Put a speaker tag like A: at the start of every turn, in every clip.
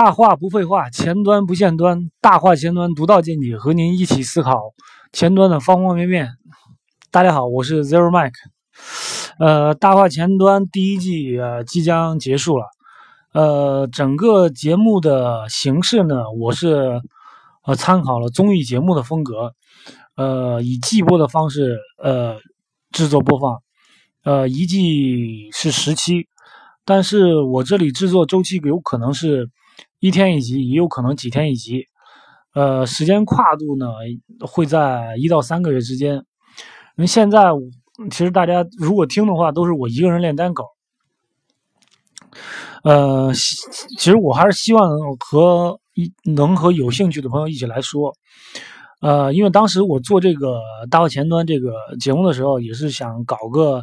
A: 大话不废话，前端不限端，大话前端独到见解，和您一起思考前端的方方面面。大家好，我是 Zero Mike。呃，大话前端第一季呃即将结束了。呃，整个节目的形式呢，我是呃参考了综艺节目的风格，呃，以季播的方式呃制作播放。呃，一季是十期，但是我这里制作周期有可能是。一天一集，也有可能几天一集，呃，时间跨度呢会在一到三个月之间。因为现在其实大家如果听的话，都是我一个人练单口。呃，其实我还是希望和一能和有兴趣的朋友一起来说。呃，因为当时我做这个大话前端这个节目的时候，也是想搞个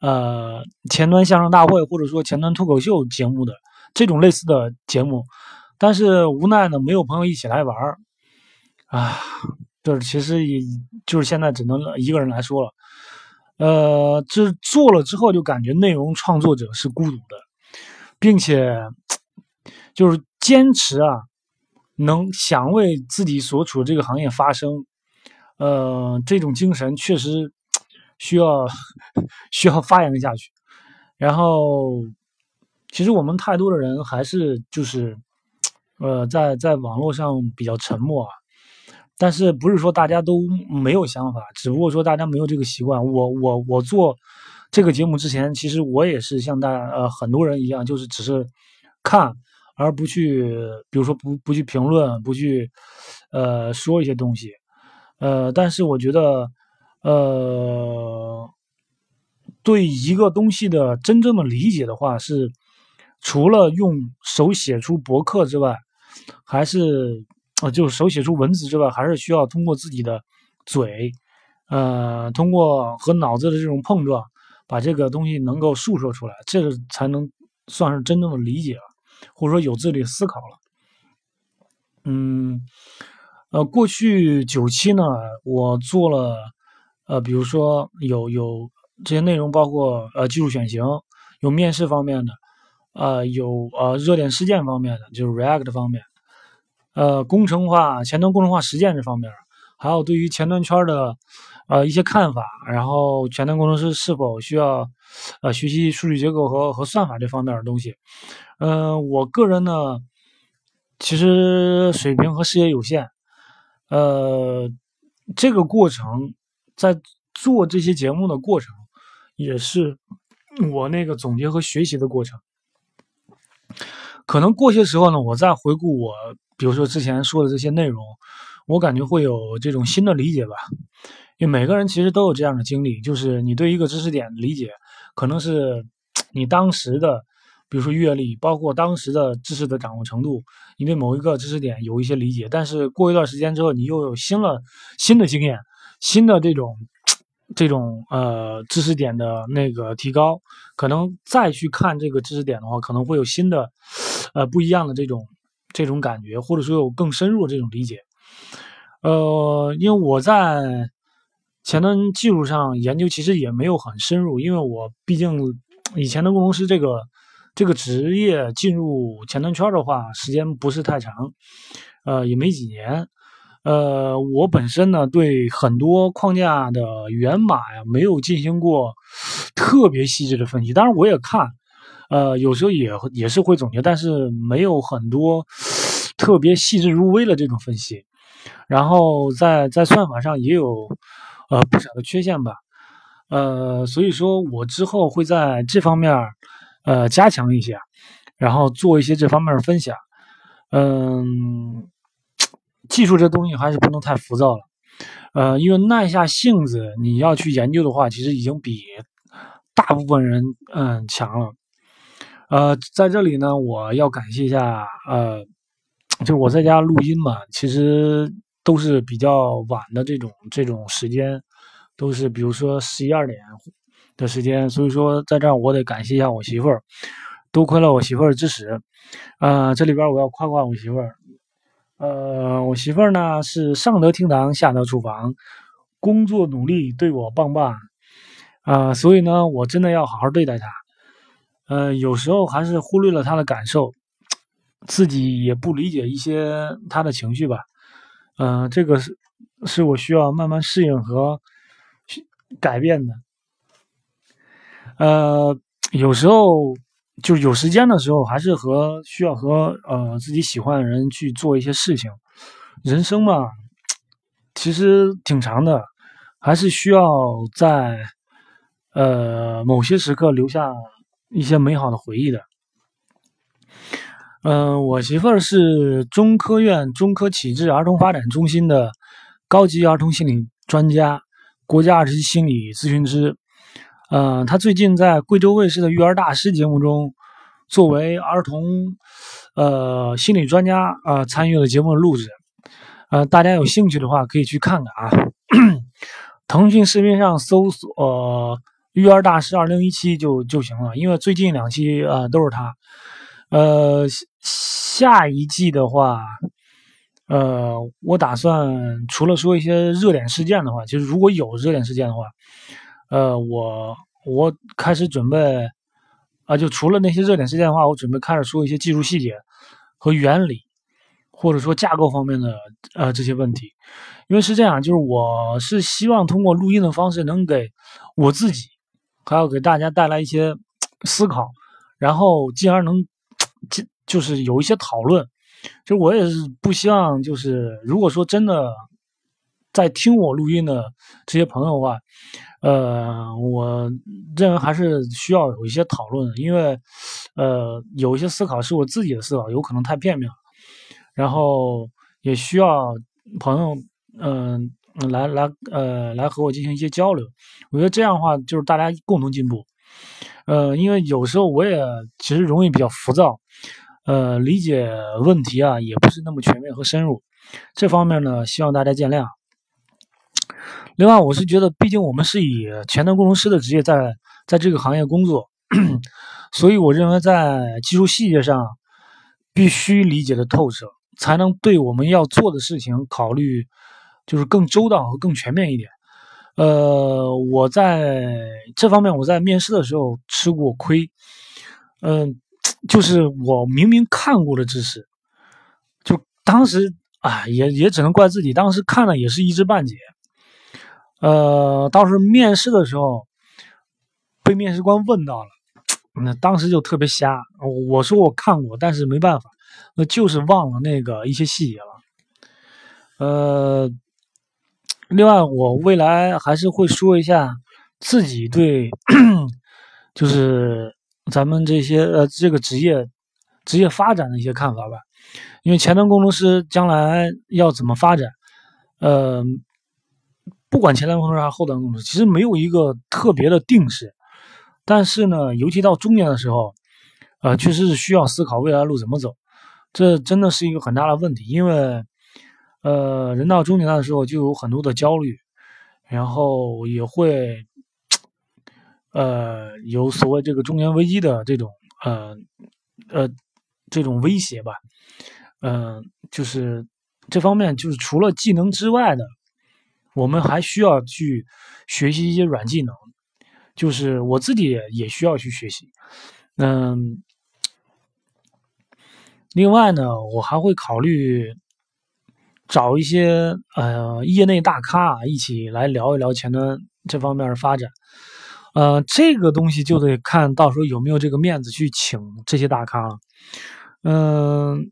A: 呃前端相声大会，或者说前端脱口秀节目的。这种类似的节目，但是无奈呢，没有朋友一起来玩儿，啊，就是其实也就是现在只能一个人来说了，呃，这做了之后就感觉内容创作者是孤独的，并且就是坚持啊，能想为自己所处的这个行业发声，呃，这种精神确实需要 需要发扬下去，然后。其实我们太多的人还是就是，呃，在在网络上比较沉默啊。但是不是说大家都没有想法，只不过说大家没有这个习惯。我我我做这个节目之前，其实我也是像大呃很多人一样，就是只是看，而不去，比如说不不去评论，不去呃说一些东西。呃，但是我觉得，呃，对一个东西的真正的理解的话是。除了用手写出博客之外，还是呃，就是手写出文字之外，还是需要通过自己的嘴，呃，通过和脑子的这种碰撞，把这个东西能够述说出来，这个才能算是真正的理解了，或者说有自己的思考了。嗯，呃，过去九期呢，我做了，呃，比如说有有这些内容，包括呃技术选型，有面试方面的。呃，有呃热点事件方面的，就是 React 方面，呃，工程化、前端工程化实践这方面，还有对于前端圈的呃一些看法，然后前端工程师是否需要呃学习数据结构和和算法这方面的东西。嗯，我个人呢，其实水平和视野有限，呃，这个过程在做这些节目的过程，也是我那个总结和学习的过程。可能过些时候呢，我再回顾我，比如说之前说的这些内容，我感觉会有这种新的理解吧。因为每个人其实都有这样的经历，就是你对一个知识点理解，可能是你当时的，比如说阅历，包括当时的知识的掌握程度，你对某一个知识点有一些理解，但是过一段时间之后，你又有新了新的经验，新的这种。这种呃知识点的那个提高，可能再去看这个知识点的话，可能会有新的呃不一样的这种这种感觉，或者说有更深入的这种理解。呃，因为我在前端技术上研究其实也没有很深入，因为我毕竟以前的工程师这个这个职业进入前端圈的话，时间不是太长，呃，也没几年。呃，我本身呢，对很多框架的源码呀，没有进行过特别细致的分析。当然，我也看，呃，有时候也也是会总结，但是没有很多特别细致入微的这种分析。然后在在算法上也有呃不少的缺陷吧。呃，所以说我之后会在这方面呃加强一些，然后做一些这方面的分享。嗯。技术这东西还是不能太浮躁了，呃，因为耐下性子你要去研究的话，其实已经比大部分人嗯强了。呃，在这里呢，我要感谢一下，呃，就我在家录音嘛，其实都是比较晚的这种这种时间，都是比如说十一二点的时间，所以说在这儿我得感谢一下我媳妇儿，多亏了我媳妇儿支持，呃，这里边我要夸夸我媳妇儿。呃，我媳妇儿呢是上得厅堂，下得厨房，工作努力，对我棒棒，啊，所以呢，我真的要好好对待她。呃，有时候还是忽略了她的感受，自己也不理解一些他的情绪吧。嗯，这个是是我需要慢慢适应和改变的。呃，有时候就有时间的时候，还是和需要和呃自己喜欢的人去做一些事情。人生嘛，其实挺长的，还是需要在呃某些时刻留下一些美好的回忆的。嗯，我媳妇儿是中科院中科启智儿童发展中心的高级儿童心理专家，国家二级心理咨询师。嗯，他最近在贵州卫视的育儿大师节目中，作为儿童呃心理专家啊参与了节目的录制。呃，大家有兴趣的话可以去看看啊。腾讯视频上搜索“育儿大师二零一七”就就行了，因为最近两期啊都是他。呃，下一季的话，呃，我打算除了说一些热点事件的话，就是如果有热点事件的话，呃，我我开始准备啊，就除了那些热点事件的话，我准备开始说一些技术细节和原理。或者说架构方面的呃这些问题，因为是这样，就是我是希望通过录音的方式，能给我自己，还要给大家带来一些思考，然后进而能就就是有一些讨论。就我也是不希望，就是如果说真的在听我录音的这些朋友的话，呃，我认为还是需要有一些讨论，因为呃有一些思考是我自己的思考，有可能太片面了。然后也需要朋友，嗯，来来，呃，来和我进行一些交流。我觉得这样的话，就是大家共同进步。呃，因为有时候我也其实容易比较浮躁，呃，理解问题啊也不是那么全面和深入。这方面呢，希望大家见谅。另外，我是觉得，毕竟我们是以前端工程师的职业在在这个行业工作，所以我认为在技术细节上必须理解的透彻。才能对我们要做的事情考虑，就是更周到和更全面一点。呃，我在这方面我在面试的时候吃过亏，嗯，就是我明明看过的知识，就当时啊，也也只能怪自己，当时看了也是一知半解。呃，当时面试的时候被面试官问到了，那当时就特别瞎。我说我看过，但是没办法。那就是忘了那个一些细节了，呃，另外我未来还是会说一下自己对，就是咱们这些呃这个职业职业发展的一些看法吧。因为前端工程师将来要怎么发展，呃，不管前端工程师还是后端工程师，其实没有一个特别的定式。但是呢，尤其到中年的时候，呃，确实是需要思考未来路怎么走。这真的是一个很大的问题，因为，呃，人到中年的时候就有很多的焦虑，然后也会，呃，有所谓这个中年危机的这种，呃，呃，这种威胁吧，嗯，就是这方面，就是除了技能之外的，我们还需要去学习一些软技能，就是我自己也需要去学习，嗯。另外呢，我还会考虑找一些呃业内大咖一起来聊一聊前端这方面的发展。呃，这个东西就得看到时候有没有这个面子去请这些大咖了。嗯，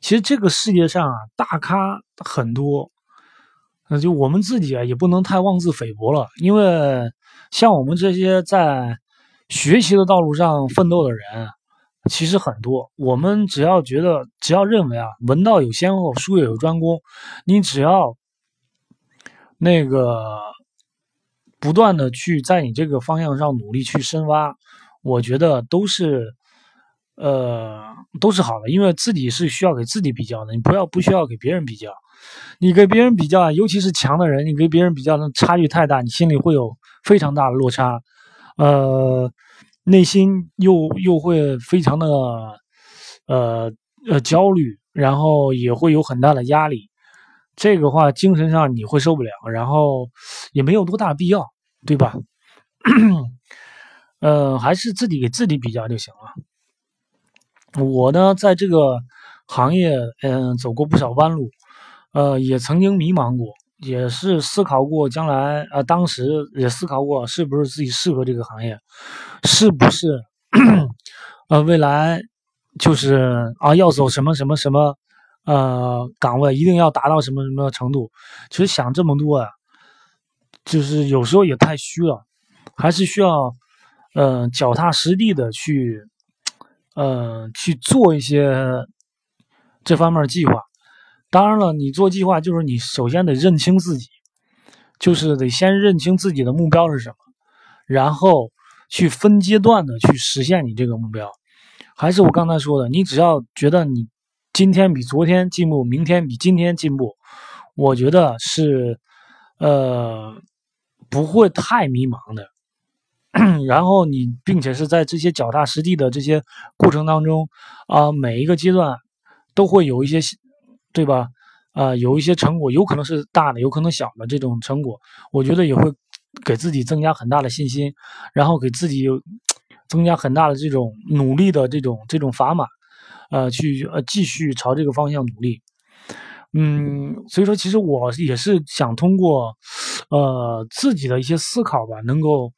A: 其实这个世界上啊，大咖很多，那就我们自己啊也不能太妄自菲薄了，因为像我们这些在学习的道路上奋斗的人。其实很多，我们只要觉得，只要认为啊，文道有先后，术业有专攻，你只要那个不断的去在你这个方向上努力去深挖，我觉得都是呃都是好的，因为自己是需要给自己比较的，你不要不需要给别人比较，你给别人比较，尤其是强的人，你给别人比较的差距太大，你心里会有非常大的落差，呃。内心又又会非常的，呃呃焦虑，然后也会有很大的压力，这个话精神上你会受不了，然后也没有多大必要，对吧？呃，还是自己给自己比较就行了。我呢，在这个行业嗯走过不少弯路，呃，也曾经迷茫过，也是思考过将来呃，当时也思考过是不是自己适合这个行业，是不是 呃未来就是啊要走什么什么什么呃岗位，一定要达到什么什么程度。其实想这么多啊，就是有时候也太虚了，还是需要呃脚踏实地的去。呃，去做一些这方面的计划。当然了，你做计划就是你首先得认清自己，就是得先认清自己的目标是什么，然后去分阶段的去实现你这个目标。还是我刚才说的，你只要觉得你今天比昨天进步，明天比今天进步，我觉得是呃不会太迷茫的。然后你，并且是在这些脚踏实地的这些过程当中，啊，每一个阶段都会有一些，对吧？啊，有一些成果，有可能是大的，有可能小的这种成果，我觉得也会给自己增加很大的信心，然后给自己有增加很大的这种努力的这种这种砝码，呃，去呃继续朝这个方向努力。嗯，所以说，其实我也是想通过呃自己的一些思考吧，能够。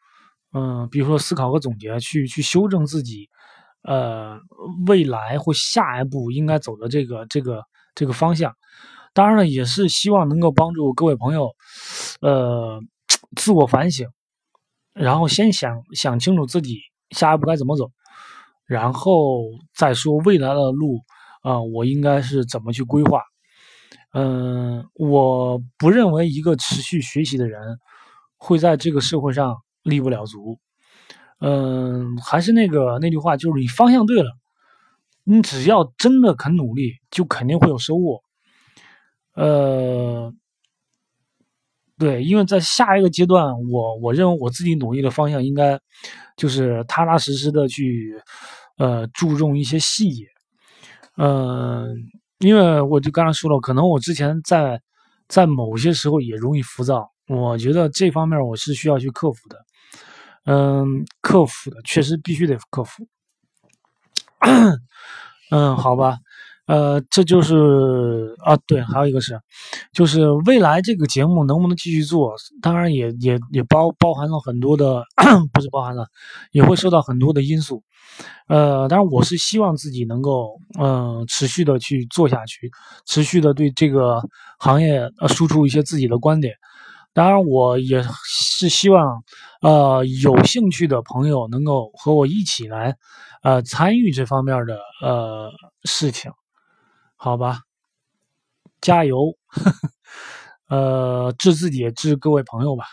A: 嗯，比如说思考和总结，去去修正自己，呃，未来或下一步应该走的这个这个这个方向。当然了，也是希望能够帮助各位朋友，呃，自我反省，然后先想想清楚自己下一步该怎么走，然后再说未来的路啊，我应该是怎么去规划。嗯，我不认为一个持续学习的人会在这个社会上。立不了足，嗯，还是那个那句话，就是你方向对了，你只要真的肯努力，就肯定会有收获。呃，对，因为在下一个阶段，我我认为我自己努力的方向应该就是踏踏实实的去，呃，注重一些细节。嗯，因为我就刚才说了，可能我之前在在某些时候也容易浮躁，我觉得这方面我是需要去克服的。嗯，克服的确实必须得克服。嗯，好吧，呃，这就是啊，对，还有一个是，就是未来这个节目能不能继续做，当然也也也包包含了很多的，不是包含了，也会受到很多的因素。呃，当然我是希望自己能够嗯持续的去做下去，持续的对这个行业呃输出一些自己的观点。当然，我也是希望，呃，有兴趣的朋友能够和我一起来，呃，参与这方面的呃事情，好吧？加油，呃，治自己，治各位朋友吧。